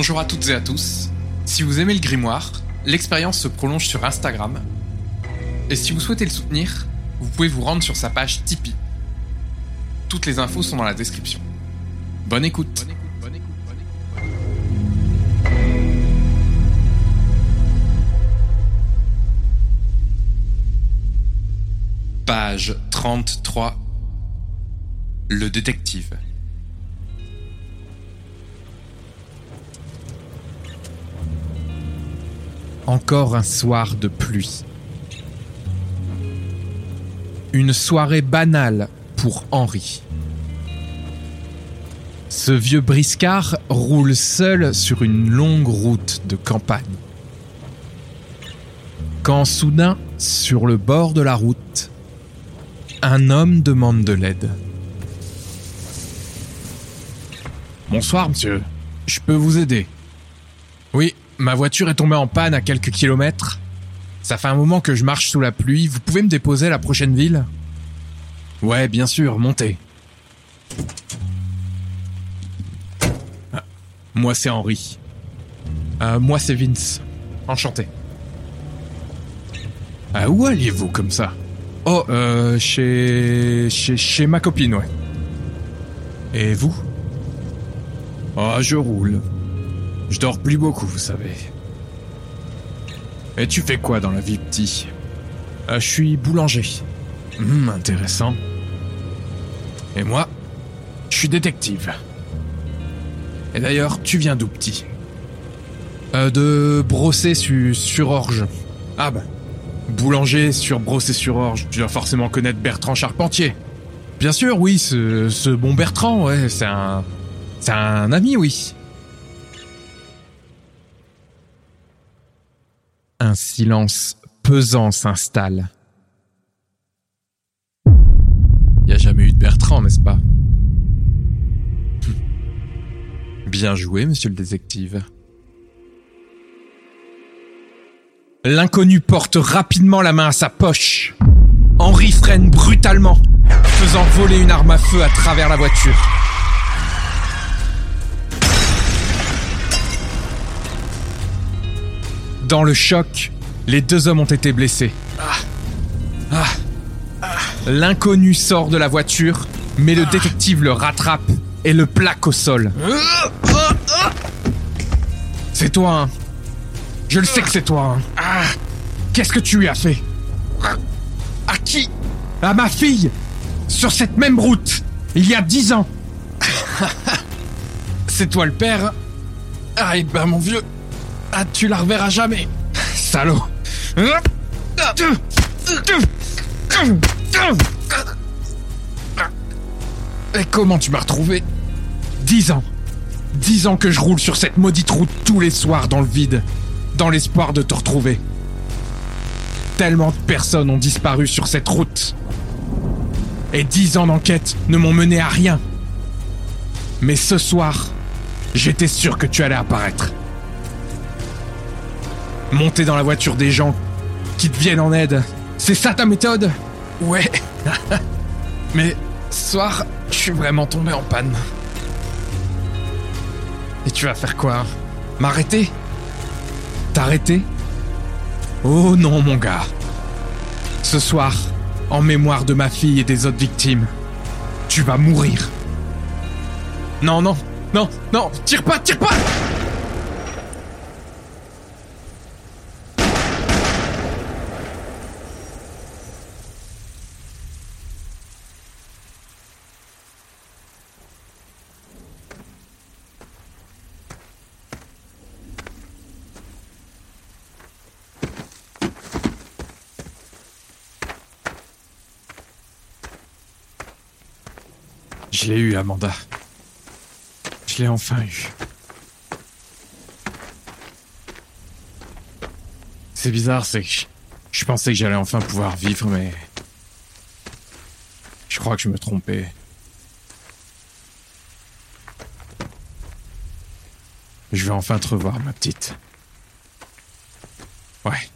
Bonjour à toutes et à tous. Si vous aimez le grimoire, l'expérience se prolonge sur Instagram. Et si vous souhaitez le soutenir, vous pouvez vous rendre sur sa page Tipeee. Toutes les infos sont dans la description. Bonne écoute. Page 33. Le détective. Encore un soir de pluie. Une soirée banale pour Henri. Ce vieux briscard roule seul sur une longue route de campagne. Quand soudain, sur le bord de la route, un homme demande de l'aide. Bonsoir, monsieur. Je peux vous aider Oui, ma voiture est tombée en panne à quelques kilomètres. Ça fait un moment que je marche sous la pluie. Vous pouvez me déposer à la prochaine ville? Ouais, bien sûr, montez. Ah, moi, c'est Henri. Euh, moi, c'est Vince. Enchanté. Ah, où alliez-vous comme ça? Oh, euh, chez... chez... chez ma copine, ouais. Et vous? Oh, je roule. Je dors plus beaucoup, vous savez. Et tu fais quoi dans la vie, petit? Euh, Je suis boulanger. Hum, intéressant. Et moi, je suis détective. Et d'ailleurs, tu viens d'où, petit euh, De brosser su- sur Orge. Ah bah, boulanger sur brosser sur Orge. Tu dois forcément connaître Bertrand Charpentier. Bien sûr, oui, ce, ce bon Bertrand, ouais, c'est un... C'est un ami, oui. Un silence pesant s'installe. Jamais eu de Bertrand, n'est-ce pas? Bien joué, monsieur le détective. L'inconnu porte rapidement la main à sa poche. Henri freine brutalement, faisant voler une arme à feu à travers la voiture. Dans le choc, les deux hommes ont été blessés. Ah. Ah. L'inconnu sort de la voiture, mais le détective le rattrape et le plaque au sol. C'est toi, hein. Je le sais que c'est toi, hein. Ah. Qu'est-ce que tu lui as fait? À qui? À ma fille! Sur cette même route Il y a dix ans. C'est toi le père? Ah, et ben mon vieux. Ah, tu la reverras jamais. Salaud Et comment tu m'as retrouvé? Dix ans. Dix ans que je roule sur cette maudite route tous les soirs dans le vide, dans l'espoir de te retrouver. Tellement de personnes ont disparu sur cette route. Et dix ans d'enquête ne m'ont mené à rien. Mais ce soir, j'étais sûr que tu allais apparaître. Monter dans la voiture des gens qui te viennent en aide, c'est ça ta méthode? Ouais. Mais ce soir, je suis vraiment tombé en panne. Et tu vas faire quoi? M'arrêter? T'arrêter? Oh non, mon gars. Ce soir, en mémoire de ma fille et des autres victimes, tu vas mourir. Non, non, non, non, tire pas, tire pas Je l'ai eu, Amanda. Je l'ai enfin eu. C'est bizarre, c'est que je, je pensais que j'allais enfin pouvoir vivre, mais... Je crois que je me trompais. Je vais enfin te revoir, ma petite. Ouais.